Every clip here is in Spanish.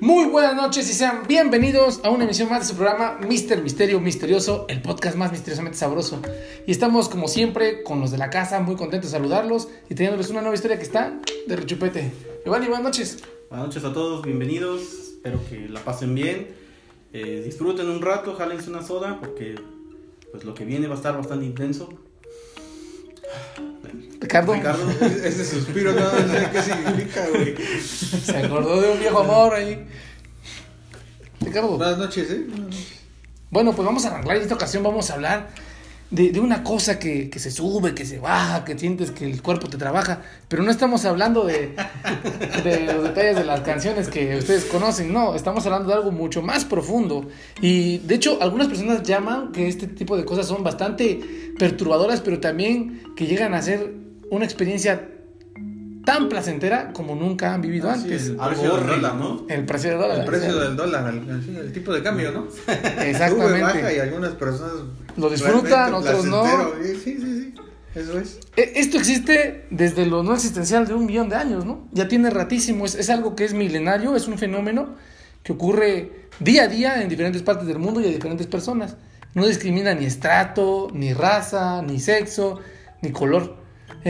Muy buenas noches y sean bienvenidos a una emisión más de su programa Mister Misterio Misterioso, el podcast más misteriosamente sabroso. Y estamos como siempre con los de la casa, muy contentos de saludarlos y teniéndoles una nueva historia que está de rechupete. Giovanni, buenas noches. Buenas noches a todos, bienvenidos. Espero que la pasen bien. Eh, disfruten un rato, jálense una soda porque pues lo que viene va a estar bastante intenso. Ricardo, Ricardo, Ese suspiro no sé qué significa, güey. se acordó de un viejo amor ahí. Ricardo, Buenas noches, ¿eh? bueno, pues vamos a arrancar. En esta ocasión vamos a hablar de, de una cosa que, que se sube, que se baja, que sientes que el cuerpo te trabaja. Pero no estamos hablando de, de los detalles de las canciones que ustedes conocen. No, estamos hablando de algo mucho más profundo. Y de hecho, algunas personas llaman que este tipo de cosas son bastante perturbadoras, pero también que llegan a ser una experiencia tan placentera como nunca han vivido Así antes. es. algo precio del dólar, ¿no? El precio del dólar. El precio del dólar, el, sí, el tipo de cambio, ¿no? Exactamente. Sube, baja y algunas personas Lo disfrutan, otros no. placentero. Sí, sí, sí. Eso es. E- Esto existe desde lo no existencial de un millón de años, ¿no? Ya tiene ratísimo, es, es algo que es milenario, es un fenómeno que ocurre día a día en diferentes partes del mundo y a diferentes personas. No discrimina ni estrato, ni raza, ni sexo, ni color.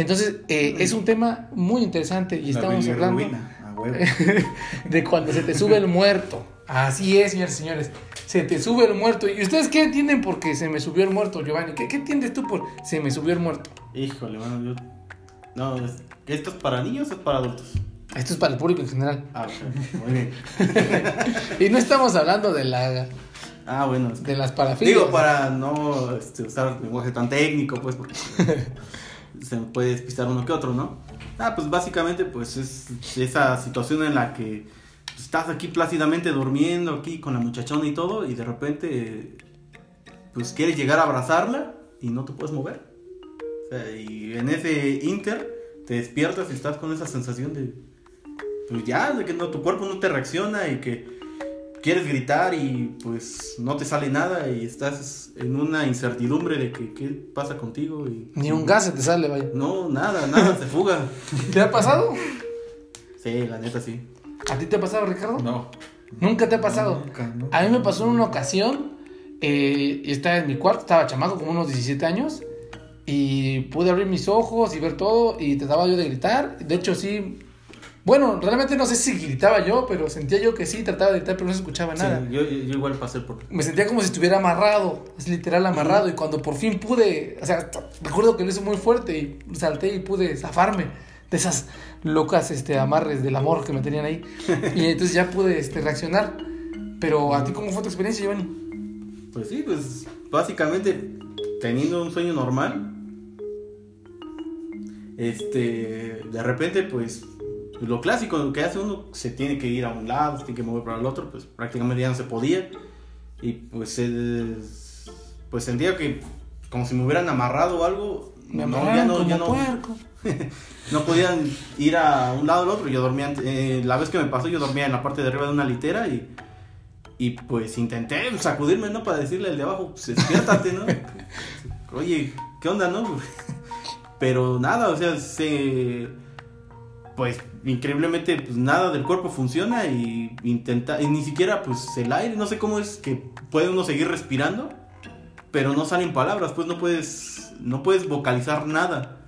Entonces, eh, es un tema muy interesante y estamos hablando de cuando se te sube el muerto. Así es, señores y señores. Se te sube el muerto. ¿Y ustedes qué entienden por que se me subió el muerto, Giovanni? ¿Qué, qué entiendes tú por se me subió el muerto? Híjole, bueno, yo. No, es- ¿esto es para niños o es para adultos? Esto es para el público en general. Ah, muy bien. Y no estamos hablando de la Ah, bueno. de las parafilias. Digo, para no este, usar lenguaje tan técnico, pues, porque se puede despistar uno que otro, ¿no? Ah, pues básicamente, pues es esa situación en la que pues, estás aquí plácidamente durmiendo, aquí con la muchachona y todo, y de repente, pues quieres llegar a abrazarla y no te puedes mover. O sea, y en ese inter te despiertas y estás con esa sensación de, pues ya, de que no, tu cuerpo no te reacciona y que quieres gritar y pues no te sale nada y estás en una incertidumbre de que qué pasa contigo y Ni un gas se te sale, vaya. no nada nada se fuga ¿Te ha pasado? sí la neta sí ¿A ti te ha pasado, Ricardo? No. Nunca te ha pasado. Nunca, no. A mí me pasó en una ocasión. Eh, y estaba en mi cuarto, estaba chamaco, como unos 17 años. Y pude abrir mis ojos y ver todo. Y trataba yo de gritar. De hecho, sí. Bueno, realmente no sé si gritaba yo, pero sentía yo que sí, trataba de gritar, pero no se escuchaba nada. Sí, yo, yo igual pasé por me sentía como si estuviera amarrado, es literal amarrado. Y cuando por fin pude, o sea, recuerdo que lo hice muy fuerte y salté y pude zafarme de esas locas este, amarres del amor que me tenían ahí. Y entonces ya pude este, reaccionar. Pero a ti, ¿cómo fue tu experiencia, Giovanni? pues sí pues básicamente teniendo un sueño normal este de repente pues lo clásico que hace uno se tiene que ir a un lado se tiene que mover para el otro pues prácticamente ya no se podía y pues es- pues sentía que como si me hubieran amarrado o algo Me no, ya no, ya no, no podían ir a un lado al otro. Yo dormía, eh, la vez que me pasó, yo dormía en la parte de arriba de una litera y, y pues intenté sacudirme, ¿no? Para decirle al de abajo, pues despiértate, ¿no? Oye, ¿qué onda, no? Pero nada, o sea, se. Pues increíblemente, pues nada del cuerpo funciona y intenta. Y ni siquiera, pues el aire, no sé cómo es que puede uno seguir respirando, pero no salen palabras, pues no puedes. No puedes vocalizar nada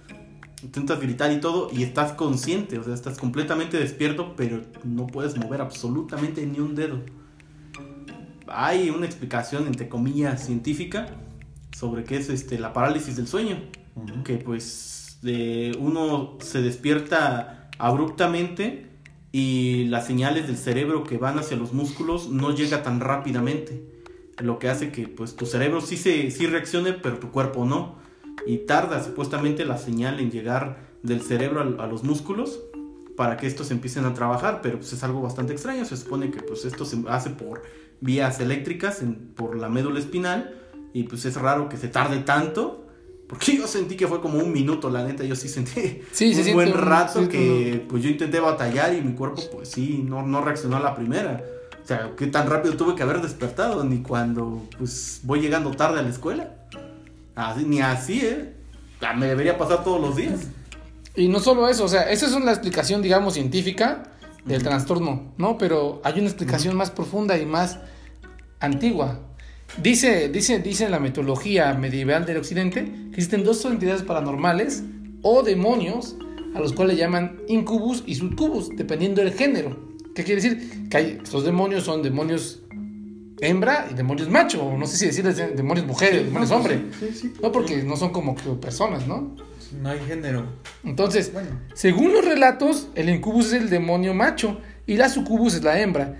intentas gritar y todo y estás consciente, o sea, estás completamente despierto, pero no puedes mover absolutamente ni un dedo. Hay una explicación, entre comillas, científica sobre qué es este, la parálisis del sueño, que pues de uno se despierta abruptamente y las señales del cerebro que van hacia los músculos no llega tan rápidamente, lo que hace que pues tu cerebro sí, se, sí reaccione, pero tu cuerpo no. Y tarda supuestamente la señal en llegar del cerebro a, los músculos para que estos empiecen a trabajar, pero pues es algo bastante extraño, se supone que pues esto se hace por vías eléctricas por la médula espinal y pues es raro que se tarde tanto, porque yo sentí que fue como un minuto, la neta, yo sí sentí Sí, un siente buen rato sí, que pues yo intenté batallar y mi cuerpo pues sí, no, no reaccionó a la primera. O sea, qué tan rápido tuve que haber despertado, ni cuando pues voy llegando tarde a la escuela. Así, ni así, ¿eh? Me debería pasar todos los días. Y no solo eso, o sea, esa es una explicación, digamos, científica del trastorno, ¿no? Pero hay una explicación más profunda y más antigua. Dice, dice, dice la metodología medieval del occidente que existen dos entidades paranormales o demonios a los cuales llaman incubus y succubus, dependiendo del género. ¿Qué quiere decir? Que hay, estos demonios son demonios hembra y demonios macho, o no sé si decirles de- demonios mujeres, demonios no, hombre. sí, sí, sí. No, porque no son como que personas, ¿no? No hay género. Entonces, Bueno. según los relatos, el incubus es el demonio macho y la sucubus es la hembra.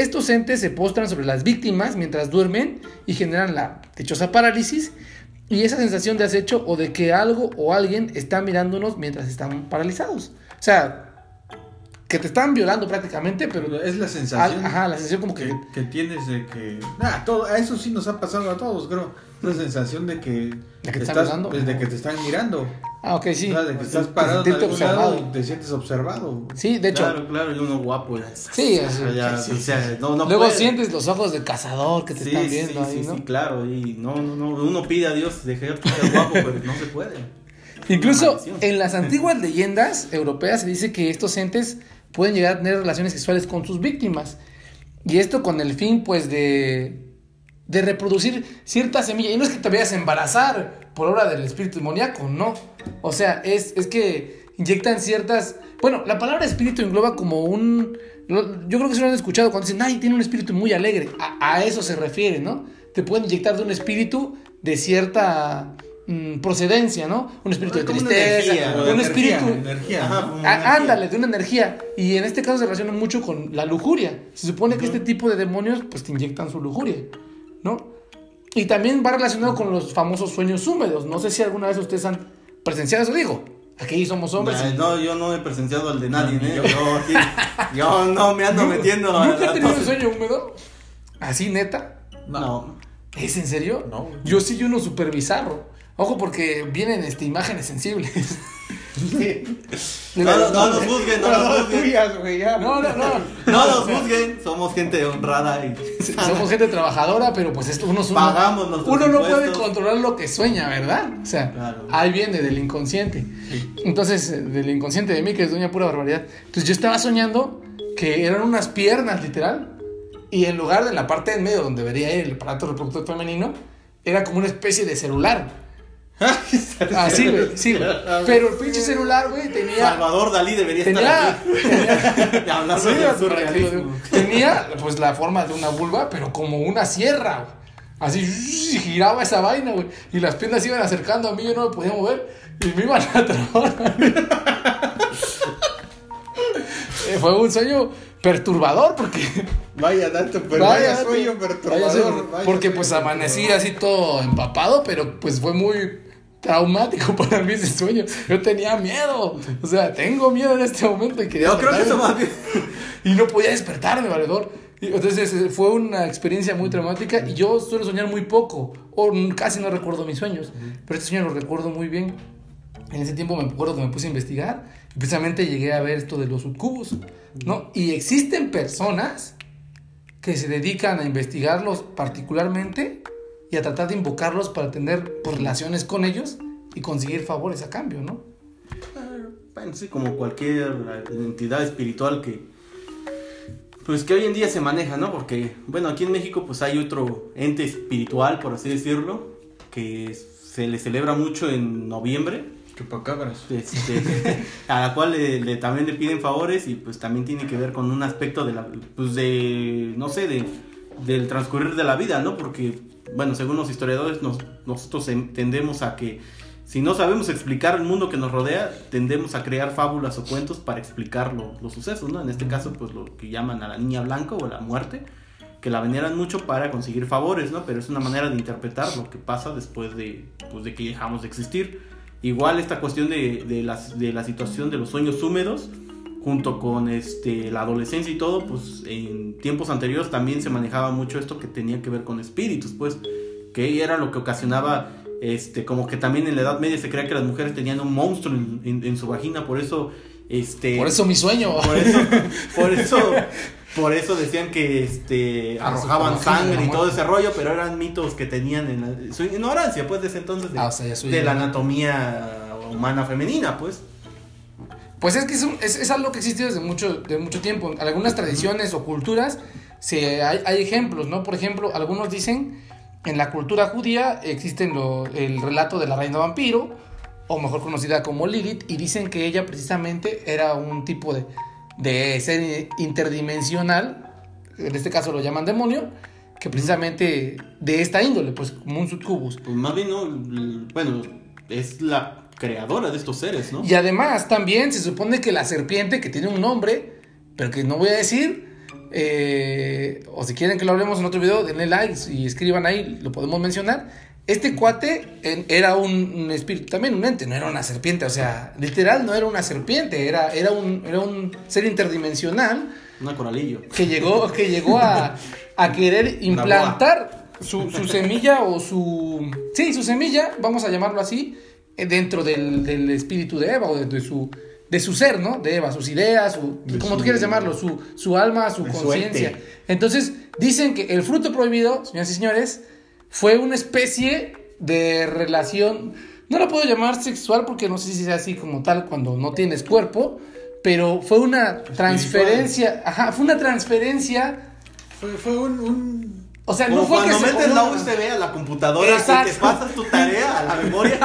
Estos entes se postran sobre las víctimas mientras duermen y generan la dichosa parálisis y esa sensación de acecho o de que algo o alguien está mirándonos mientras están paralizados. O sea, que te están violando prácticamente, pero Es la al- sensación. ajá, la sensación como que, que, que tienes de que. Todo, a eso sí nos ha pasado a todos, creo. La sensación de que. ¿De que te están mirando? pues, de que te están mirando. Ah, ok, sí. O sea, de que Pues, estás parado lado observado. y te sientes observado. Sí, de hecho, Claro, claro, y uno guapo. Ya, Sí, o sea, así, ya, sí, o sea, no, no luego puede. sientes los ojos del cazador que te Sí, están sí, viendo sí, ahí, sí, ¿no? claro, y no, no, no, uno pide a Dios dejar que guapo, pero no se puede. Incluso en las antiguas leyendas europeas se dice que estos entes pueden llegar a tener relaciones sexuales con sus víctimas. Y esto con el fin, pues, de, de reproducir cierta semilla. Y no es que te vayas a embarazar por obra del espíritu demoníaco, no. O sea, es, es que inyectan ciertas... Bueno, la palabra espíritu engloba como un... Yo creo que se lo han escuchado cuando dicen, ay, tiene un espíritu muy alegre. A, a eso se refiere, ¿no? Te pueden inyectar de un espíritu de cierta mm, procedencia, ¿no? Un espíritu de tristeza, energía, un de espíritu... Ándale, de una energía. Y en este caso se relaciona mucho con la lujuria. Se supone que este tipo de demonios pues te inyectan su lujuria, ¿no? Y también va relacionado con los famosos sueños húmedos. No sé si alguna vez ustedes han presenciado eso. Digo, aquí somos hombres. Y- No, yo no he presenciado al de nadie, No, ¿eh? yo- Yo, aquí- yo no me ando metiendo ¿Nunca has tenido un sueño húmedo? ¿Así neta? No. ¿Es en serio? No. Yo sí, yo uno súper bizarro. Ojo, porque vienen este, imágenes sensibles. No, no, no nos juzguen, no nos juzguen. tuyas, güey, ya. No, no, no. No nos juzguen, somos gente honrada y Somos gente trabajadora, pero pues esto uno, uno, Pagamos nuestros uno no puede impuestos. controlar lo que sueña, ¿verdad? O sea, Claro. ahí viene del inconsciente. Entonces, eh, del inconsciente de mí, que es doña pura barbaridad. Entonces yo estaba soñando que eran unas piernas, literal, y en lugar de la parte en medio donde debería ir el aparato reproductor femenino, era como una especie de celular. Así, güey, sí, güey. Pero el pinche celular, güey, tenía... Salvador Dalí debería Tenía, estar aquí. Hablando Sí, surrealismo. digo. Tenía pues la forma de una vulva, pero como una sierra, güey. Así giraba esa vaina, güey. Y las piernas se iban acercando a mí, yo no me podía mover. Y me iban a trabar. Eh, Fue un sueño perturbador porque Vaya dato, pero vaya, sueño perturbador. vaya porque pues amanecí así todo empapado, pero pues fue muy traumático para mí ese sueño. Yo tenía miedo, o sea, tengo miedo en este momento y quería Yo creo que eso más bien. y no podía despertarme, valedor. Y Entonces eh, fue una experiencia muy traumática y yo suelo soñar muy poco o casi no recuerdo mis sueños, pero este sueño lo recuerdo muy bien. En ese tiempo me acuerdo que me puse a investigar y precisamente llegué a ver esto de los subcubos, ¿no? Y existen personas que se dedican a investigarlos particularmente y a tratar de invocarlos para tener pues, relaciones con ellos y conseguir favores a cambio, ¿no? Bueno, sí, como cualquier entidad espiritual que. Pues que hoy en día se maneja, ¿no? Porque, bueno, aquí en México, pues hay otro ente espiritual, por así decirlo, que se le celebra mucho en noviembre. Chupacabras. este, a la cual le, le- también le piden favores y pues también tiene que ver con un aspecto de la pues de no sé de del transcurrir de la vida no porque bueno según los historiadores nos- nosotros en- tendemos a que si no sabemos explicar el mundo que nos rodea tendemos a crear fábulas o cuentos para explicar lo- los sucesos no en este caso pues lo que llaman a la niña blanca o la muerte que la veneran mucho para conseguir favores, ¿no? Pero es una manera de interpretar lo que pasa después de, pues, de que dejamos de existir. Igual esta cuestión de, de, las- de la situación de los sueños húmedos, junto con este, la adolescencia y todo, pues en tiempos anteriores también se manejaba mucho esto que tenía que ver con espíritus, pues, que era lo que ocasionaba, este, como que también en la Edad Media se creía que las mujeres tenían un monstruo en, en- en su vagina, por eso, este... Por eso mi sueño. Por eso, por eso, por eso decían que este arrojaban sangre y todo ese rollo, pero eran mitos que tenían en la- su ignorancia, pues, desde entonces de, Ah, o sea, ya su de la anatomía humana femenina, pues. Pues es que es, un- es, es algo que existe desde mucho, de mucho tiempo. En algunas tradiciones o culturas se, hay, hay ejemplos, ¿no? Por ejemplo, algunos dicen en la cultura judía existen lo- el relato de la reina vampiro, o mejor conocida como Lilith, y dicen que ella precisamente era un tipo de, de ser interdimensional, en este caso lo llaman demonio, que precisamente de esta índole, pues como un succubus. Pues más bien, no, bueno, es la creadora de estos seres, ¿no? Y además también se supone que la serpiente, que tiene un nombre, pero que no voy a decir, eh, o si quieren que lo hablemos en otro video, denle like y escriban ahí, lo podemos mencionar. Este cuate en- era un, un espíritu, también un ente, no era una serpiente, o sea, literal no era una serpiente, era, era, un, era un ser interdimensional Una coralillo. que llegó, que llegó a, a querer implantar su, su semilla o su... Sí, su semilla, vamos a llamarlo así, dentro del, del espíritu de Eva o de, de su, de su ser, ¿no? De Eva, sus ideas, su, como tú quieres llamarlo, su, su alma, su conciencia. Entonces, dicen que el fruto prohibido, señoras y señores, fue una especie de relación, no la puedo llamar sexual porque no sé si sea así como tal cuando no tienes cuerpo, pero fue una transferencia, ajá, fue una transferencia, Fue, fue un, un- o sea, Como no fue que cuando se- metes la no, USB a la computadora y Exacto. te pasas tu tarea a la memoria.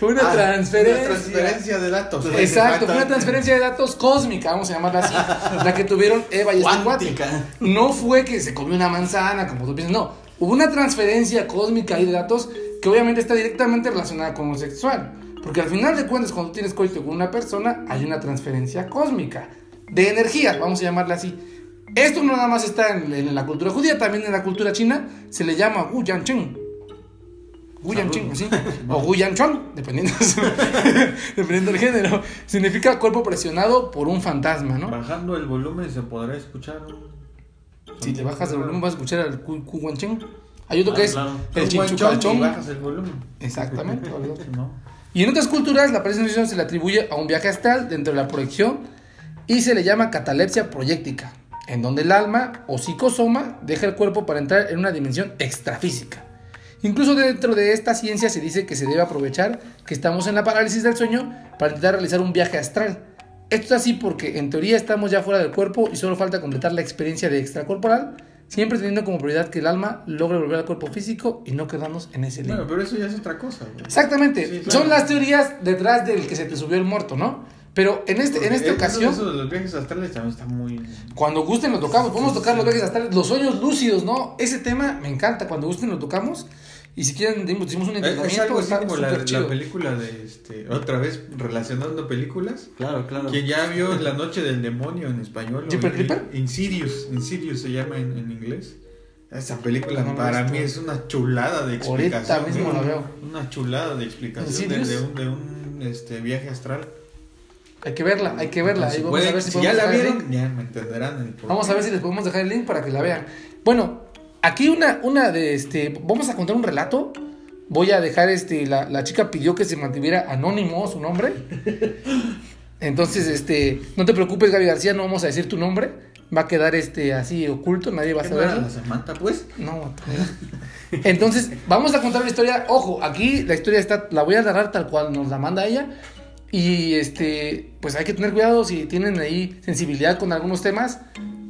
fue una Ah, transferencia. una transferencia de datos. Exacto, fue una transferencia de datos cósmica, vamos a llamarla así, la que tuvieron Eva y este cuate. Cuántica. No fue que se comió una manzana, como tú piensas, no. Hubo una transferencia cósmica ahí de datos que obviamente está directamente relacionada con lo sexual. Porque al final de cuentas, cuando tienes coito con una persona, hay una transferencia cósmica de energía, vamos a llamarla así. Esto no nada más está en, en la cultura judía, también en la cultura china se le llama Gu Yan Cheng. Gu Yan Cheng, así. O Gu Yan Chuan, dependiendo, dependiendo del género. Significa cuerpo presionado por un fantasma, ¿no? Bajando el volumen se podrá escuchar. Si te bajas el volumen vas a escuchar al Ku Ku Wan Cheng. Hay otro Ah, que es claro. el y bajas el volumen. Exactamente. ¿No? Y en otras culturas la presencia se le atribuye a un viaje astral dentro de la proyección y se le llama catalepsia proyéctica, en donde el alma o psicosoma deja el cuerpo para entrar en una dimensión extrafísica. Incluso dentro de esta ciencia se dice que se debe aprovechar que estamos en la parálisis del sueño para intentar realizar un viaje astral. Esto es así porque en teoría estamos ya fuera del cuerpo y solo falta completar la experiencia de extracorporal, siempre teniendo como prioridad que el alma logre volver al cuerpo físico y no quedarnos en ese limbo. Bueno, pero eso ya es otra cosa. Exactamente. Sí, claro. Son las teorías detrás del que se te subió el muerto, ¿no? Pero en, este, en esta ocasión, Eso de los viajes astrales también está muy. cuando gusten lo tocamos. Podemos tocar los viajes astrales, los sueños lúcidos, ¿no? Ese tema me encanta. Cuando gusten lo tocamos. Y si quieren, dimos- hicimos un Es, es entrenamiento. algo así está como la, película de este. Otra vez relacionando películas. Claro, claro. Quien ya vio La Noche del Demonio en español. o ¿Jeepers in- Creepers? Insidious. Insidious se llama en, en inglés. Esa película No, no para mí es una chulada de Ahorita explicación. mismo la veo. Una chulada de explicación de, de un, de un este, viaje astral. Hay que verla, hay que verla. Vamos a ver si, si ya la vieron, ya me entenderán. el por Vamos a ver si les podemos dejar el link para que la vean. Bueno, aquí una, una de este. Vamos a contar un relato. Voy a dejar este. La, la chica pidió que se mantuviera anónimo su nombre. Entonces, este. No te preocupes, Gaby García, no vamos a decir tu nombre. Va a quedar este así oculto, nadie va a ¿Qué no Samantha, pues? No, entonces vamos a contar la historia. Ojo, aquí la historia está, la voy a narrar tal cual nos la manda ella. Y este, pues hay que tener cuidado si tienen ahí sensibilidad con algunos temas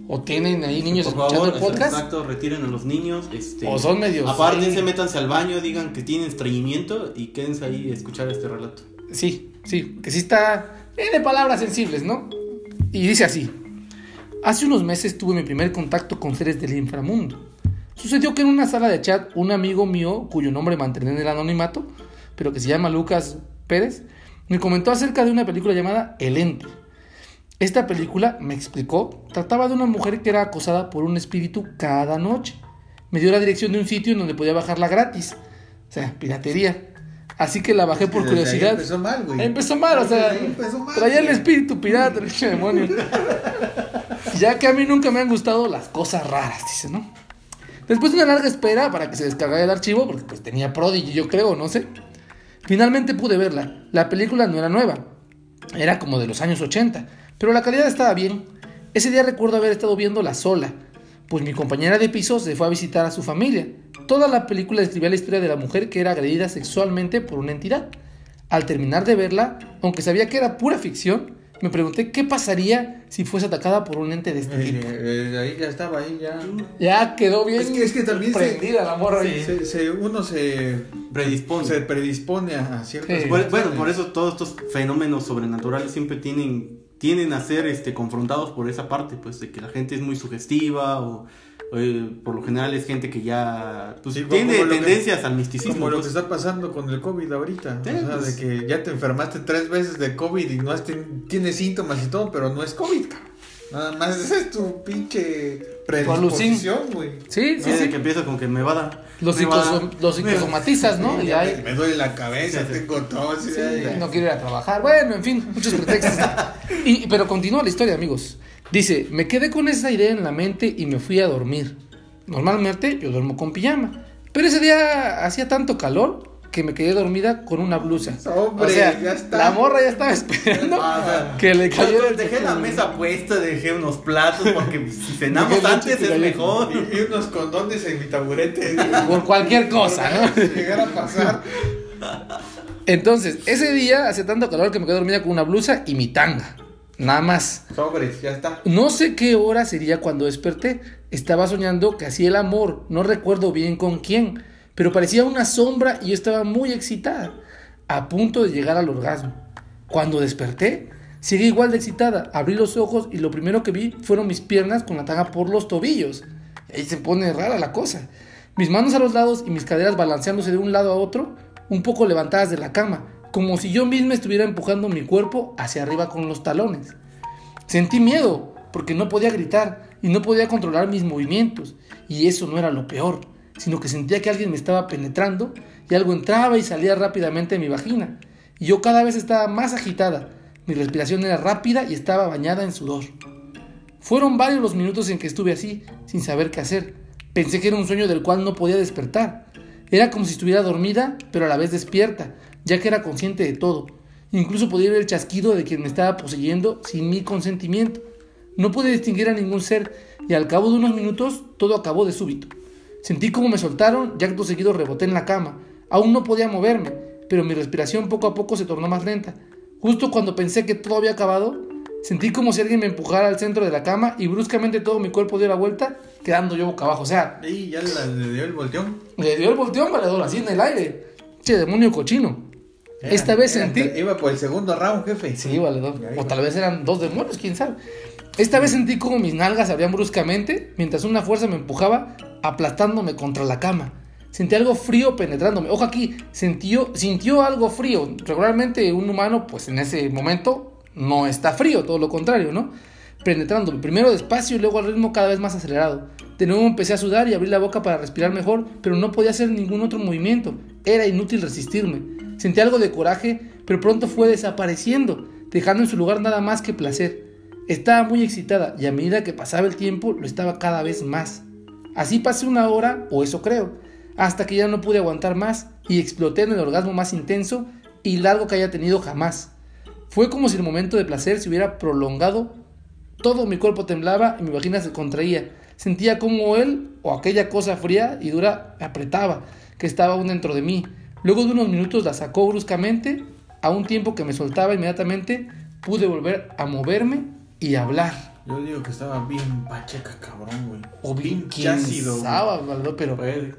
o tienen ahí niños Por escuchando favor, el podcast. exacto, retiren a los niños. Este, O son medios Apártense, ahí. métanse al baño, digan que tienen estreñimiento y quédense ahí a escuchar este relato. Sí, sí, que sí está, tiene palabras sensibles, ¿no? Y dice así: Hace unos meses tuve mi primer contacto con seres del inframundo. Sucedió que en una sala de chat, un amigo mío, cuyo nombre mantendré en el anonimato, pero que se llama Lucas Pérez, me comentó acerca de una película llamada El Ente. Esta película, me explicó, trataba de una mujer que era acosada por un espíritu cada noche. Me dio la dirección de un sitio en donde podía bajarla gratis. O sea, piratería. Así que la bajé por curiosidad. Empezó mal, güey. Empezó mal, o sea, mal, traía el espíritu pirata, el demonio. ya que a mí nunca me han gustado las cosas raras, dice, ¿no? Después de una larga espera para que se descargara el archivo, porque pues tenía Prodigy, yo creo, no sé. Finalmente pude verla. La película no era nueva, era como de los años 80, pero la calidad estaba bien. Ese día recuerdo haber estado viéndola sola, pues mi compañera de piso se fue a visitar a su familia. Toda la película describía la historia de la mujer que era agredida sexualmente por una entidad. Al terminar de verla, aunque sabía que era pura ficción, me pregunté qué pasaría si fuese atacada por un ente de este Eh, tipo. eh, ahí ya estaba, ahí ya. Ya quedó bien Es que, es que también se, prendida la morra. se- se- uno se Predispone. se predispone a ciertas Sí. Bueno, por eso todos estos fenómenos sobrenaturales siempre tienen, tienen a ser este, confrontados por esa parte, pues de que la gente es muy sugestiva o eh, por lo general es gente que ya pues, Sí, tiene que- tendencias al misticismo. Como lo que pues. está pasando con el COVID ahorita. Sí, o sea, pues. de que ya te enfermaste tres veces de COVID y no has ten- tienes síntomas y todo, pero no es COVID. cabrón. Nada más esa es tu pinche predisposición, güey. Sí, sí, sí. que empieza con que me va a dar. Los, psicosom- los psicosomatizas, ¿no? Sí, y ya ahí me, duele la cabeza, Sí, tengo tos. Sí, no quiero ir a trabajar. Bueno, en fin, muchos pretextos. Y, pero continúa la historia, amigos. Dice, me quedé con esa idea en la mente y me fui a dormir. Normalmente yo duermo con pijama. Pero ese día hacía tanto calor que me quedé dormida con una blusa. Hombre, o sea, ya está. la morra ya estaba esperando Ah, o sea, que le yo cayera. el- dejé la mesa puesta, dejé unos platos porque si cenamos antes es mejor. Y, y unos condones en mi taburete. Por cualquier cosa, ¿no? Si llegara a pasar. Entonces, ese día hacía tanto calor que me quedé dormida con una blusa y mi tanga. Nada más. Sobres, ya está. No sé qué hora sería cuando desperté. Estaba soñando que hacía el amor. No recuerdo bien con quién. Pero parecía una sombra y yo estaba muy excitada. A punto de llegar al orgasmo. Cuando desperté, seguí igual de excitada. Abrí los ojos y lo primero que vi fueron mis piernas con la tanga por los tobillos. Ahí se pone rara la cosa. Mis manos a los lados y mis caderas balanceándose de un lado a otro, un poco levantadas de la cama, como si yo misma estuviera empujando mi cuerpo hacia arriba con los talones. Sentí miedo porque no podía gritar y no podía controlar mis movimientos. Y eso no era lo peor, sino que sentía que alguien me estaba penetrando y algo entraba y salía rápidamente de mi vagina. Y yo cada vez estaba más agitada. Mi respiración era rápida y estaba bañada en sudor. Fueron varios los minutos en que estuve así, sin saber qué hacer. Pensé que era un sueño del cual no podía despertar. Era como si estuviera dormida, pero a la vez despierta, ya que era consciente de todo. Incluso podía ver el chasquido de quien me estaba poseyendo sin mi consentimiento. No pude distinguir a ningún ser y al cabo de unos minutos todo acabó de súbito. Sentí como me soltaron y acto seguido reboté en la cama. Aún no podía moverme, pero mi respiración poco a poco se tornó más lenta. Justo cuando pensé que todo había acabado, sentí como si alguien me empujara al centro de la cama y bruscamente todo mi cuerpo dio la vuelta, quedando yo boca abajo. O sea, Y ya le dio el volteón. le dio el volteón valedor así en el aire. Che, demonio cochino. Esta vez sentí... Iba por el segundo round, jefe. Sí, valedor. Ya O tal vez eran dos demonios, quién sabe. Esta vez sentí como mis nalgas se abrían bruscamente mientras una fuerza me empujaba, aplastándome contra la cama. Sentí algo frío penetrándome. Ojo aquí, sintió, sintió algo frío. Regularmente un humano, pues en ese momento, no está frío, todo lo contrario, ¿no? Penetrándome. Primero despacio y luego al ritmo cada vez más acelerado. De nuevo empecé a sudar y abrí la boca para respirar mejor, pero no podía hacer ningún otro movimiento. Era inútil resistirme. Sentí algo de coraje, pero pronto fue desapareciendo, dejando en su lugar nada más que placer. Estaba muy excitada y a medida que pasaba el tiempo lo estaba cada vez más. Así pasé una hora, o eso creo, hasta que ya no pude aguantar más y exploté en el orgasmo más intenso y largo que haya tenido jamás. Fue como si el momento de placer se hubiera prolongado, todo mi cuerpo temblaba y mi vagina se contraía. Sentía como él o aquella cosa fría y dura apretaba, que estaba aún dentro de mí. Luego de unos minutos la sacó bruscamente, a un tiempo que me soltaba inmediatamente, pude volver a moverme y hablar. Yo digo que estaba bien pacheca, cabrón, güey. O bien sabe, Valdo, pero, Puede.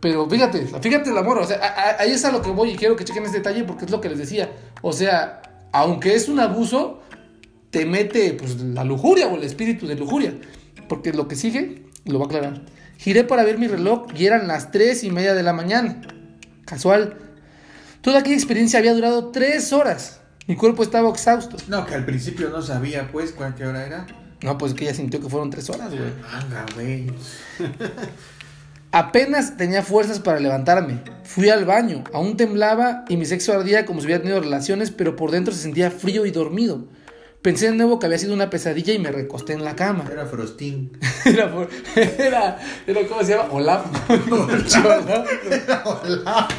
pero fíjate, fíjate el amor, o sea, a- a- ahí es a lo que voy y quiero que chequen este detalle porque es lo que les decía. O sea, aunque es un abuso, te mete pues la lujuria o el espíritu de lujuria. Porque lo que sigue, lo va a aclarar. Giré para ver mi reloj y eran las tres y media de la mañana. Casual. Toda aquella experiencia había durado tres horas. Mi cuerpo estaba exhausto. No, que al principio no sabía, pues, qué hora era. No, pues que ella sintió que fueron tres horas, güey. Anga, güey. Apenas tenía fuerzas para levantarme. Fui al baño, aún temblaba y mi sexo ardía como si hubiera tenido relaciones, pero por dentro se sentía frío y dormido. Pensé de nuevo que había sido una pesadilla y me recosté en la cama. Era Frostín. Era, era, era ¿cómo se llama? Olaf. El Olaf.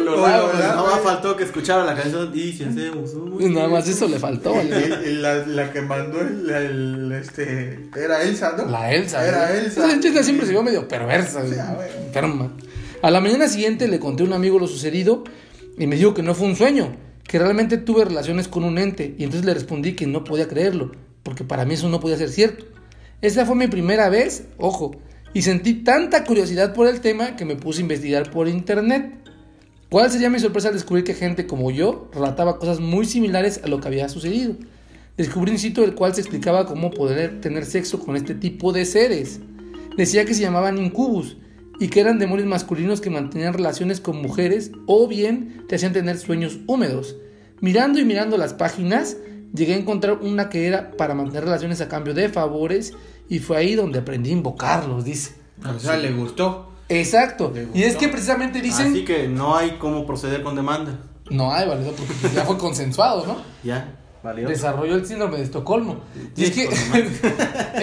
Hola, No güey. me faltó que escuchara la canción y si hacemos un Nada más eso le faltó. Y- ¿vale? y la, la que mandó el, el, este. Era Elsa, ¿no? La Elsa. Era güey. Elsa. Esa chica siempre se vio medio perversa, güey. enferma. A la mañana siguiente le conté a un amigo lo sucedido y me dijo que no fue un sueño, que realmente tuve relaciones con un ente y entonces le respondí que no podía creerlo, porque para mí eso no podía ser cierto. Esa fue mi primera vez, ojo, y sentí tanta curiosidad por el tema que me puse a investigar por internet. ¿Cuál sería mi sorpresa al descubrir que gente como yo relataba cosas muy similares a lo que había sucedido? Descubrí un sitio del cual se explicaba cómo poder tener sexo con este tipo de seres. Decía que se llamaban incubus y que eran demonios masculinos que mantenían relaciones con mujeres o bien te hacían tener sueños húmedos. Mirando y mirando las páginas, llegué a encontrar una que era para mantener relaciones a cambio de favores y fue ahí donde aprendí a invocarlos, dice. O sea, le gustó. Exacto. Le Y es que precisamente dicen... Así que no hay cómo proceder con demanda. No hay, porque pues ya fue consensuado, ¿no? Ya, valió. Desarrolló el síndrome de Estocolmo. Y es que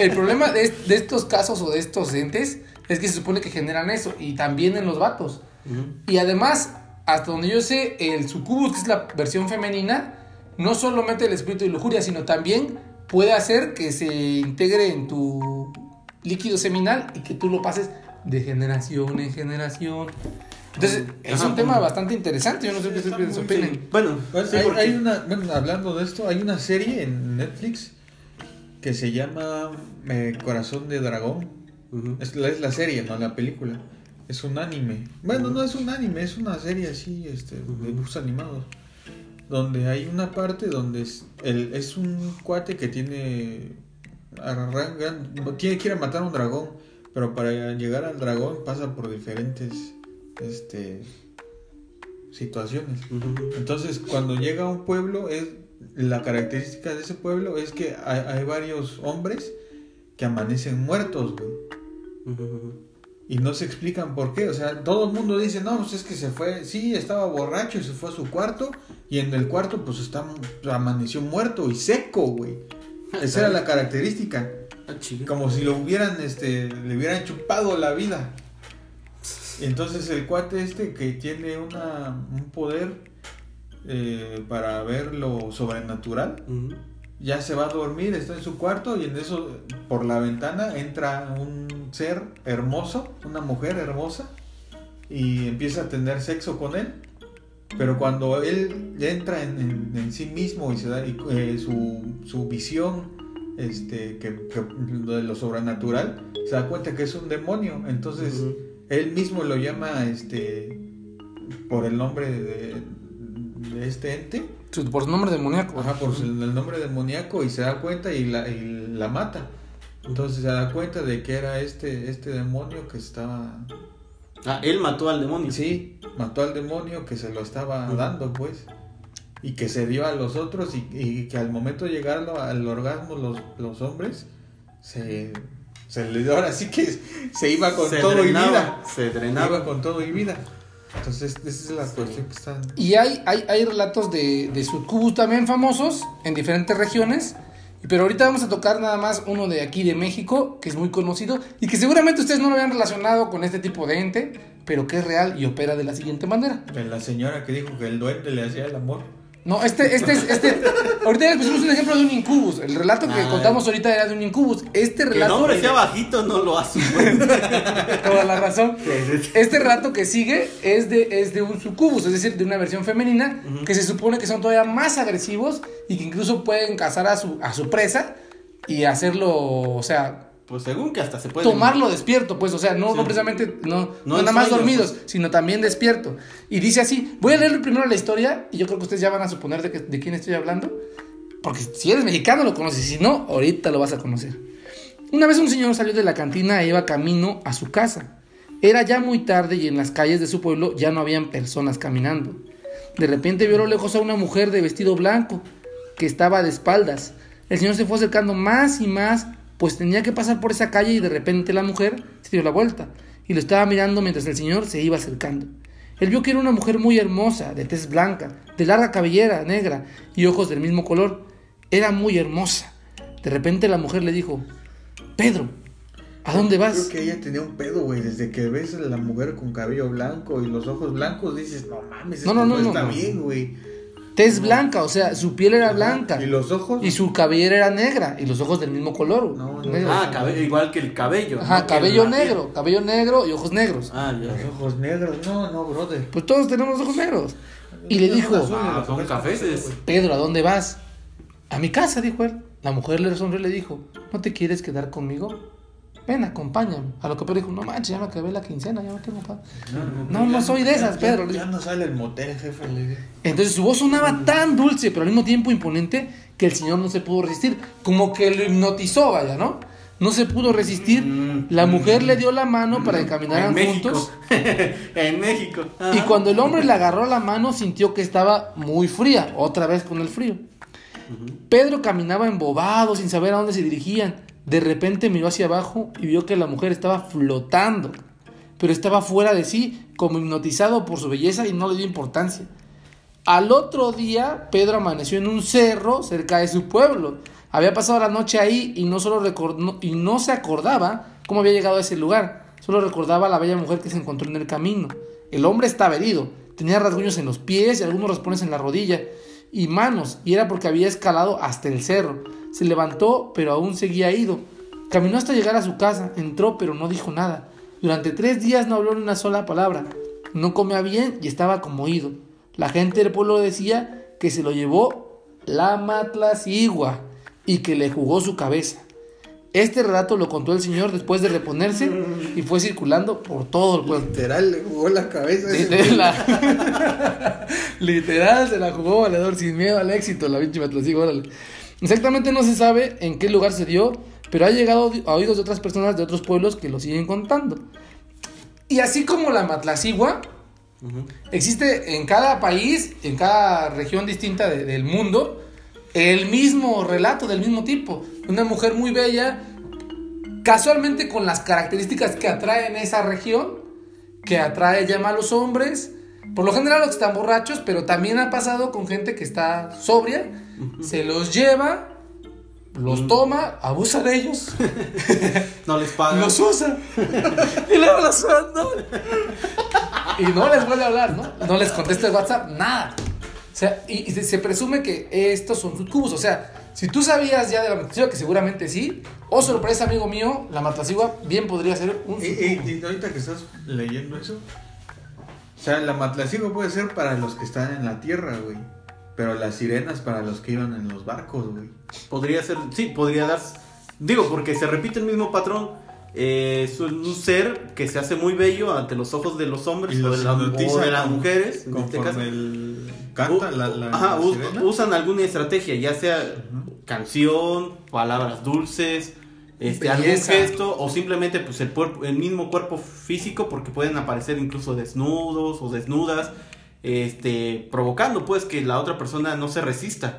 el problema de, de estos casos o de estos entes es que se supone que generan eso y también en los vatos. Y además, hasta donde yo sé, el sucubus, que es la versión femenina, no solo mete el espíritu de lujuria, sino también puede hacer que se integre en tu líquido seminal y que tú lo pases de generación en generación. Entonces, es Ajá, un tema como- bastante interesante. Yo no sé qué ustedes opinen. Bueno, Bueno, sí, hay, porque- hay una, bueno, hablando de esto, hay una serie en Netflix que se llama eh, Corazón de Dragón. Es la, es la serie, no la película. Es un anime. Bueno, no es un anime, es una serie así, este, de dibujos animados. Donde hay una parte donde es, el, es un cuate que tiene, tiene que ir a matar a un dragón, pero para llegar al dragón pasa por diferentes este, situaciones. Entonces, cuando llega a un pueblo, es la característica de ese pueblo es que hay, hay varios hombres que amanecen muertos, güey. Y no se explican por qué. O sea, todo el mundo dice, no, pues es que se fue, sí, estaba borracho y se fue a su cuarto. Y en el cuarto, pues está, amaneció muerto y seco, güey. Esa era la característica. Ah. Como si lo hubieran, este, le hubieran chupado la vida. Entonces el cuate este que tiene una, un poder eh, para ver lo sobrenatural. Ya se va a dormir, está en su cuarto y en eso por la ventana entra un ser hermoso, una mujer hermosa y empieza a tener sexo con él. Pero cuando él entra en, en- en sí mismo y se da y, eh, su, su visión este, que, que- de lo sobrenatural, se da cuenta que es un demonio. Entonces él mismo lo llama este por el nombre de, de este ente. Por su nombre demoníaco. Ajá, por el, el nombre demoníaco y se da cuenta y la, y la mata. Entonces se da cuenta de que era este, este demonio que estaba... Ah, él mató al demonio. Sí, mató al demonio que se lo estaba Ujú. dando, pues. Y que se dio a los otros y, y que al momento de llegar al- orgasmo los, los hombres, se, se le dio, ahora sí que se iba con se todo drenaba, y vida. Se Se drenaba. iba con todo y vida. Entonces esa es la cuestión que están... Y hay, hay, hay relatos de, de sucubus también famosos en diferentes regiones. Pero ahorita vamos a tocar nada más uno de aquí de México, que es muy conocido y que seguramente ustedes no lo habían relacionado con este tipo de ente, pero que es real y opera de la siguiente manera. La señora que dijo que el duende le hacía el amor. No, este, este es, este, ahorita les pusimos un ejemplo de un incubus. El relato que Ah. contamos ahorita era de un incubus. Este Que el relato. hombre sea bajito no lo hace. toda la razón. Este relato que sigue es de, es de un sucubus, es decir, de una versión femenina, que se supone que son todavía más agresivos y que incluso pueden cazar a su, a su presa y hacerlo, o sea, Pues según que hasta se puede. tomarlo despierto, pues, o sea, no, Sí. no precisamente, no, no, No en nada más sueños, dormidos, pues. sino también despierto. Y dice así, voy a leerle primero la historia y yo creo que ustedes ya van a suponer de, que- de quién estoy hablando, porque si eres mexicano lo conoces, si no, ahorita lo vas a conocer. Una vez un señor salió de la cantina e iba camino a su casa. Era ya muy tarde y en las calles de su pueblo ya no habían personas caminando. De repente vio a lo lejos a una mujer de vestido blanco que estaba de espaldas. El señor se fue acercando más y más, pues tenía que pasar por esa calle y de repente la mujer se dio la vuelta y lo estaba mirando mientras el señor se iba acercando. Él vio que era una mujer muy hermosa, de tez blanca, de larga cabellera negra y ojos del mismo color. Era muy hermosa. De repente la mujer le dijo, Pedro, ¿a dónde vas? Creo que ella tenía un pedo, güey. Desde que ves a la mujer con cabello blanco y los ojos blancos, dices, no mames, No, no, no, no, no, está no. bien, güey. Tez blanca, o sea, su piel era blanca. ¿Y los ojos? Y su cabellera era negra y los ojos del mismo color. No, no. negro. Ah, cabello, igual que el cabello. Ajá, cabello piel. negro, cabello negro y ojos negros. Ah, Los ojos negros, no, no, brother. Pues todos tenemos ojos negros. Y le dijo, Ah, son cafés. Pedro, ¿a dónde vas? A mi casa, dijo él. La mujer le sonrió y le dijo, ¿no te quieres quedar conmigo? Ven, acompáñame. A lo que Pedro dijo, no manches, ya me acabé la quincena, ya no tengo pa-". No, no soy de esas, ya- Pedro. Ya no sale el motel, jefe. Le. Entonces su voz sonaba tan dulce, pero al mismo tiempo imponente, que el señor no se pudo resistir. Como que lo hipnotizó, vaya, ¿no? No se pudo resistir. Mm. La mujer le dio la mano para que caminaran en juntos. En México. Y cuando el hombre le agarró la mano, sintió que estaba muy fría, otra vez con el frío. Pedro caminaba embobado, sin saber a dónde se dirigían. De repente miró hacia abajo y vio que la mujer estaba flotando, pero estaba fuera de sí, como hipnotizado por su belleza y no le dio importancia. Al otro día, Pedro amaneció en un cerro cerca de su pueblo. Había pasado la noche ahí y no, solo recor- no- y no se acordaba cómo había llegado a ese lugar. Solo recordaba a la bella mujer que se encontró en el camino. El hombre estaba herido. Tenía rasguños en los pies y algunos raspones en la rodilla y manos, y era porque había escalado hasta el cerro. Se levantó, pero aún seguía ido. Caminó hasta llegar a su casa, entró, pero no dijo nada. Durante tres días no habló ni una sola palabra. No comía bien y estaba como ido. La gente del pueblo decía que se lo llevó la matlacigua y que le jugó su cabeza. Este relato lo contó el señor después de reponerse y fue circulando por todo el pueblo. Literal, le jugó la cabeza. De la- Literal, se la jugó valedor sin miedo al éxito, la pinche Matlacigua, órale. Exactamente no se sabe en qué lugar se dio, pero ha llegado a oídos de otras personas de otros pueblos que lo siguen contando. Y así como la Matlacigua, existe en cada país, en cada región distinta de- del mundo, el mismo relato del mismo tipo. Una mujer muy bella, casualmente con las características que atraen esa región, que atrae, llama a los hombres. Por lo general los que están borrachos, pero también ha pasado con gente que está sobria, se los lleva, los toma, abusa de ellos, No les pagan. los usa y luego los manda. Y no les vuelve a hablar, ¿no? No les contesta el WhatsApp, nada. O sea, y, y se, se presume que estos son sus cubos. O sea, si tú sabías ya de la matacigua, que seguramente sí, o sorpresa, amigo mío, la matacigua bien podría ser un Y, y- y ahorita que estás leyendo eso, sea, la matlacigua puede ser para los que están en la tierra, güey. Pero las sirenas para los que iban en los barcos, güey. Podría ser, sí, podría dar. Digo, porque se repite el mismo patrón. Eh, es un ser que se hace muy bello ante los ojos de los hombres o los de, la- o hipnotiza de las mujeres. en este caso. el canta la, la, ajá, la us- sirena. usan alguna estrategia, ya sea canción, palabras dulces, este, algún gesto o simplemente pues el, cuerpo- el mismo cuerpo físico porque pueden aparecer incluso desnudos o desnudas, este, provocando pues que la otra persona no se resista.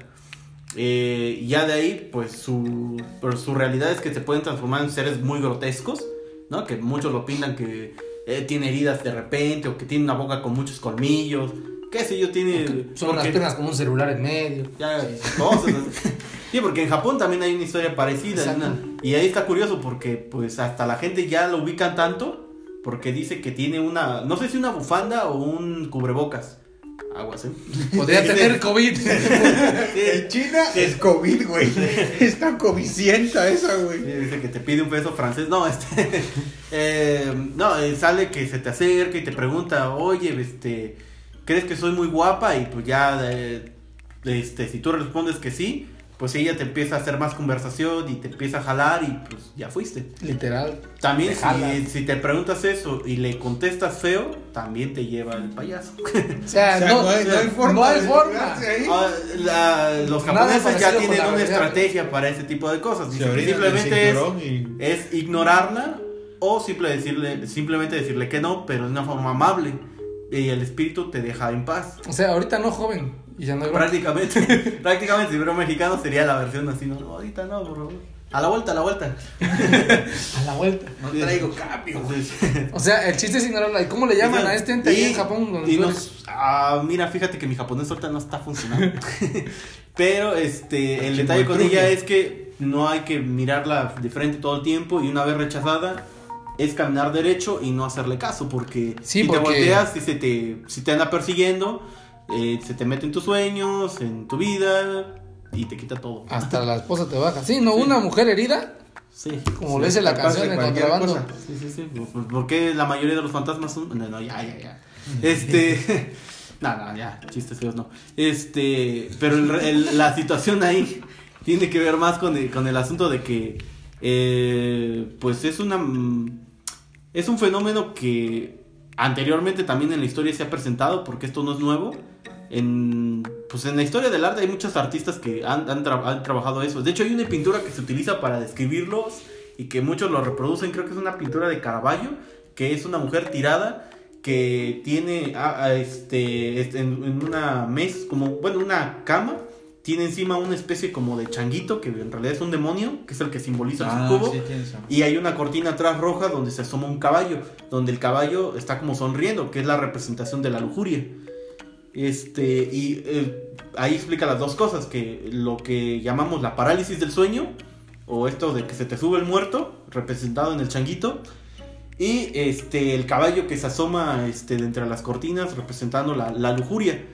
Eh, ya de ahí, pues su, pero su realidad es que se pueden transformar en seres muy grotescos, ¿no? Que muchos lo pintan que eh, tiene heridas de repente o que tiene una boca con muchos colmillos, qué sé yo, tiene... Son porque- piernas con un celular en medio. ya, cosas. Sí, porque en Japón también hay una historia parecida. Una- y ahí está curioso porque pues hasta la gente ya lo ubican tanto porque dice que tiene una, no sé si una bufanda o un cubrebocas. Aguas, ¿eh? Podría Sí. tener COVID. En China es COVID, güey. Está covicienta esa, Sí, güey. dice que te pide un peso francés. No, este. eh, no, eh, sale que se te acerca y te pregunta, oye, este. ¿Crees que soy muy guapa? Y pues ya. eh, este, si tú respondes que sí, pues ella te empieza a hacer más conversación y te empieza a jalar y pues ya fuiste. Literal. También si, si te preguntas eso y le contestas feo, también te lleva el payaso. O sea, O sea, no, no hay- no hay forma no hay. Ah, la- los japoneses ya tienen una realidad. estrategia para ese tipo de cosas. Se simplemente es cinturón y- es ignorarla o simple decirle, simplemente decirle que no, pero de una forma amable. Y el espíritu te deja en paz. O sea, ahorita no joven. Y ya no hay. Prácticamente, prácticamente si fuera un mexicano sería la versión así, no, ahorita no, por favor. A la vuelta, a la vuelta. A la vuelta. No traigo cambio. O sea, el chiste es ignorarla. ¿Y cómo le llaman a este ente ahí en Japón? donde y nos- ah, mira, fíjate que mi japonés ahorita no está funcionando. Pero este, el detalle con ella es que no hay que mirarla de frente todo el tiempo y una vez rechazada es caminar derecho y no hacerle caso porque Sí, si porque- te volteas, si, se te, si te anda persiguiendo, eh, se te mete en tus sueños, en tu vida y te quita todo. Hasta la esposa te baja. Sí, no, Sí. una mujer herida, Sí. como Sí, lo dice la canción de contrabando. cosa. Sí, sí, sí. ¿Por qué la mayoría de los fantasmas son.? No, no, ya, ya, ya. Este. Nada, ya, chistes feos no. Este, pero el- el- la situación ahí tiene que ver más con el, con el asunto de que, eh, pues es una, mm, es un fenómeno que anteriormente también en la historia se ha presentado, porque esto no es nuevo. En, pues en la historia del arte hay muchos artistas que han, han tra- han trabajado eso. De hecho, hay una pintura que se utiliza para describirlos y que muchos lo reproducen. Creo que es una pintura de Caravaggio, que es una mujer tirada que tiene ah, ah, este, en, en una mesa, como, bueno, una cama, tiene encima una especie como de changuito, que en realidad es un demonio, que es el que simboliza Ah, el cubo. sí. Y hay una cortina atrás roja donde se asoma un caballo, donde el caballo está como sonriendo, que es la representación de la lujuria. Este, y eh, ahí explica las dos cosas, que lo que llamamos la parálisis del sueño, o esto de que se te sube el muerto, representado en el changuito, y este, el caballo que se asoma este, de entre las cortinas, representando la, la lujuria.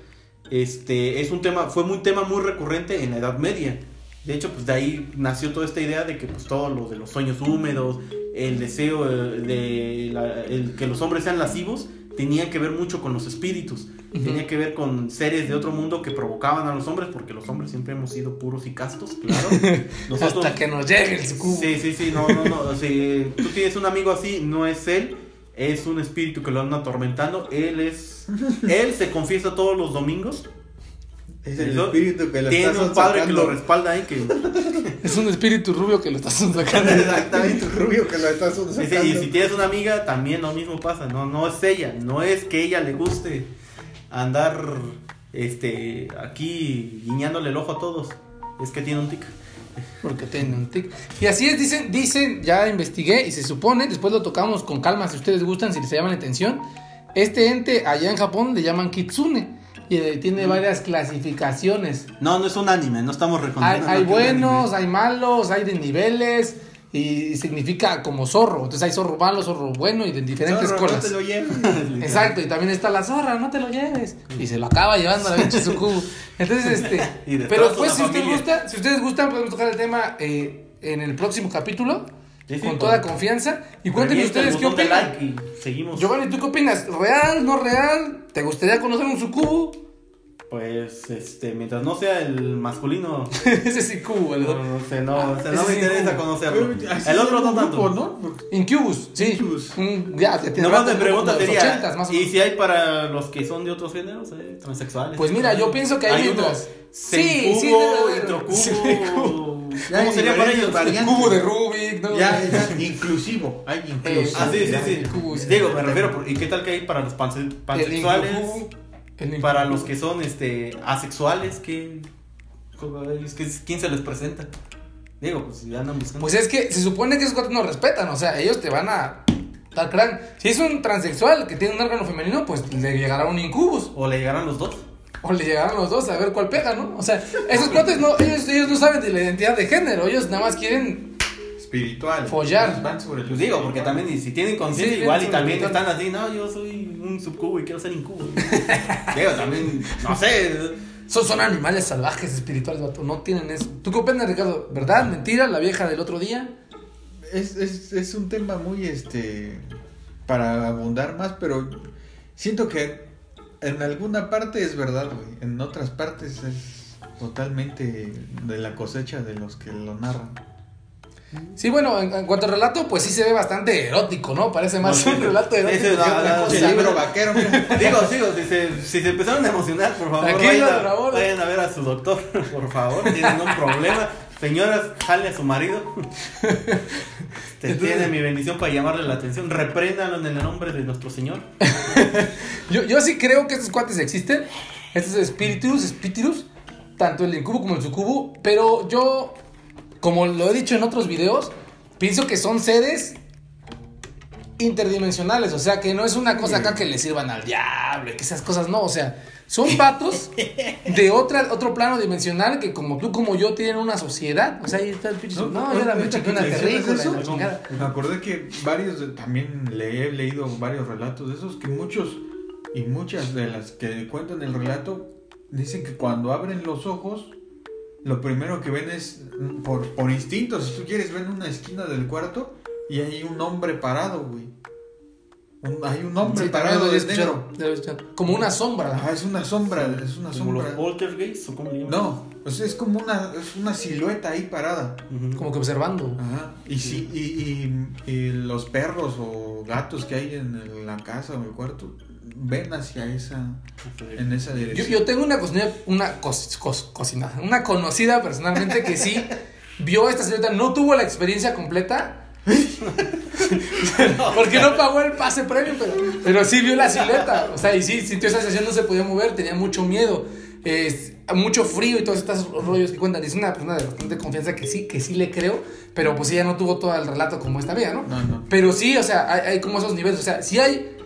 Este, es un tema, fue un tema muy recurrente en la Edad Media. De hecho, pues de ahí nació toda esta idea de que pues todo lo de los sueños húmedos, el deseo eh, de la- el que los hombres sean lascivos, tenía que ver mucho con los espíritus. Ujú. Tenía que ver con seres de otro mundo que provocaban a los hombres, porque los hombres siempre hemos sido puros y castos, claro. Nosotros, Hasta que nos llegue el sucubo. Sí, sí, sí, no, no, no. Si tú tienes un amigo así, no es él, es un espíritu que lo anda atormentando. Él es. Él se confiesa todos los domingos. Es el Eso, espíritu que lo Tiene un padre que lo respalda ahí. Que, Es un espíritu rubio que lo estás sacando. Exactamente, rubio que lo estás sacando. y si tienes una amiga, también lo mismo pasa. No, no es ella. No es que ella le guste andar este aquí guiñándole el ojo a todos. Es que tiene un tic. Porque tiene un tic. Y así es, dicen, dicen, ya investigué y se supone, después lo tocamos con calma si ustedes gustan, si les llama la atención. Este ente allá en Japón le llaman kitsune y eh, tiene varias clasificaciones. No, no es un anime, no estamos Hay, reconociendo. hay buenos, hay malos, hay de niveles y significa como zorro. Entonces hay zorro malo, zorro bueno y de diferentes Zorro, no te lo lleves. Exacto, y también está la zorra, no te lo lleves. Y se lo acaba llevando a la pinche sucubo. Entonces, este. Pero después, una si ustedes familia. gustan, si ustedes gustan, podemos tocar el tema eh, en el próximo capítulo. Sí, sí, con toda confianza. Y el ustedes qué opinan. like y seguimos. Giovanni, ¿tú qué opinas? ¿Real, no real? ¿Te gustaría conocer un sucubo? Pues, este, mientras no sea el masculino, Ese sí cubo, el no, no sé, no, Ah, o sea, ese no me interesa conocerlo. El otro no tanto. ¿no? Incubus, sí. Incubus. Un, ya, te, Nomás me pregunta sería, 80s, más o ¿y si hay para los que son de otros géneros, eh, transexuales? Pues mira, yo pienso que hay uno, mientras- Sí, sí, introcubo. Sí, ¿Cómo Ya hay sería para ellos? Cubo de Rubik, ¿no? Ya, ya, inclusivo. Hay inclusivo. Ah, sí, sí, sí. cubo, sí. Digo, me refiero, ¿y qué tal que hay para los pansexuales? Para los que son este asexuales, ¿qué, ¿quién se les presenta? Digo, pues si andan buscando. Pues es que se supone que esos cuatro nos respetan, o sea, ellos te van a crán. Si es un transexual que tiene un órgano femenino, pues le llegará un incubus. o le llegarán los dos. O le llegarán los dos a ver cuál pega, ¿no? O sea, esos cuates no, ellos, ellos no saben de la identidad de género, ellos nada más quieren. Espiritual. Follar. Van sobre Pues digo, porque también si tienen conciencia Sí, igual y también están así, no, yo soy un subcubo y quiero ser incubo. digo, también, no sé. Son, son animales salvajes espirituales, vato, no tienen eso. ¿Tú qué opinas, Ricardo? ¿Verdad? ¿Mentira? ¿La vieja del otro día? Es, es, es un tema muy, este, para abundar más, pero siento que en alguna parte es verdad, güey. En otras partes es totalmente de la cosecha de los que lo narran. Sí, bueno, en, en cuanto al relato, pues sí se ve bastante erótico, ¿no? Parece más No, un relato erótico no, otra no, cosa. El libro vaquero, mira. Digo, digo, si se, si se empezaron a emocionar, por favor, vayan, por a, favor. vayan a ver a su doctor, por favor, tienen un problema. Señoras, jale a su marido. Te Entonces- tiene mi bendición para llamarle la atención. Repréndalo en el nombre de nuestro Señor. Yo, yo sí creo que estos cuates existen, estos espíritus, espíritus, tanto el incubo como el sucubo, pero yo, como lo he dicho en otros videos, pienso que son seres interdimensionales, o sea, que no es una cosa acá que le sirvan al diablo y que esas cosas no, o sea, son vatos de otra, otro plano dimensional que como tú como yo tienen una sociedad, o sea, ahí está el pinche, no, yo era mi ahorita que chingona mencionas terrícola y eso, la chingada. Me acordé que varios, de- también le he leído varios relatos de esos, que muchos y muchas de las que cuentan el relato dicen que cuando abren los ojos, lo primero que ven es, mm, por, por instinto, si tú quieres, ven una esquina del cuarto y hay un hombre parado, güey. Un- hay un hombre Sí, parado de negro. Como una sombra. Ah, es una sombra, es una Como los sombra. poltergeists o cómo le llaman. No, pues es como una, es una silueta ahí parada. Como que observando. Ajá. Y, sí, y, y- y los perros o gatos que hay en el- la casa o en el cuarto ven hacia esa, en esa Yo, dirección. yo tengo una cocinada, una cos- una conocida personalmente que sí vio esta silueta, no tuvo la experiencia completa. Porque no pagó el pase premio, pero, pero sí vio la silueta. O sea, y sí sintió esa sensación, no se podía mover, tenía mucho miedo, es, mucho frío y todos estos rollos que cuentan. Es una persona de bastante confianza que sí, que sí le creo, pero pues ella no tuvo todo el relato como esta amiga, ¿no? No, no. Pero sí, o sea, hay, hay como esos niveles. O sea, sí hay,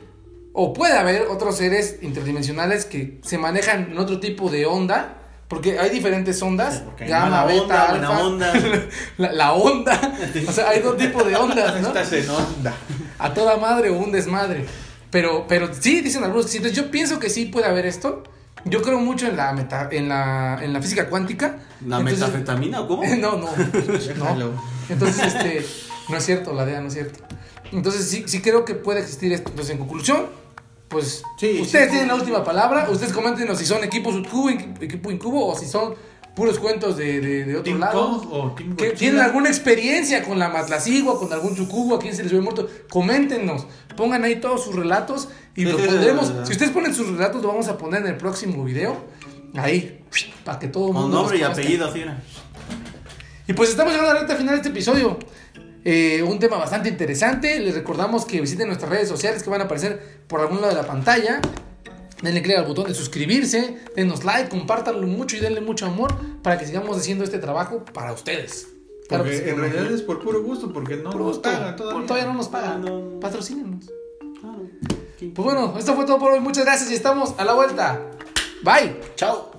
o puede haber otros seres interdimensionales que se manejan en otro tipo de onda. Porque hay diferentes ondas, hay gamma, beta, onda, buena alfa, onda. la, la onda. O sea, hay dos tipos de ondas, ¿no? Estás en onda. A toda madre o un desmadre. Pero, pero sí, dicen algunos que sí. Entonces yo pienso que sí puede haber esto. Yo creo mucho en la, meta, en la, en la física cuántica. ¿La Entonces- metafetamina o cómo? No, no. No. Entonces, este, no es cierto, la DEA no es cierto. Entonces, sí, sí creo que puede existir esto. Entonces, en conclusión, pues, Sí, ustedes sí. tienen la última palabra. Ustedes coméntenos si son equipos cubo, equipo incubo, o si son puros cuentos de, de, de otro Team lado. O Team que tienen alguna experiencia con la Matlacigua, con algún sucubo, a quién se les ve muerto, coméntenos, pongan ahí todos sus relatos y Sí, los pondremos. Si ustedes ponen sus relatos, lo vamos a poner en el próximo video. Ahí, para que todo el Con mundo. nombre y apellido, así. Y pues estamos llegando a la recta final de este episodio. Eh, un tema bastante interesante. Les recordamos que visiten nuestras redes sociales que van a aparecer por algún lado de la pantalla. Denle clic al botón de suscribirse, denos like, compártanlo mucho y denle mucho amor para que sigamos haciendo este trabajo para ustedes. Claro que Porque sí. en realidad es por puro gusto, porque no Por nos gusto. pagan todavía. Todavía no nos pagan. No, no. Patrocínenos. Ah, Pues bueno, esto fue todo por hoy. Muchas gracias y estamos a la vuelta. Bye. Chao.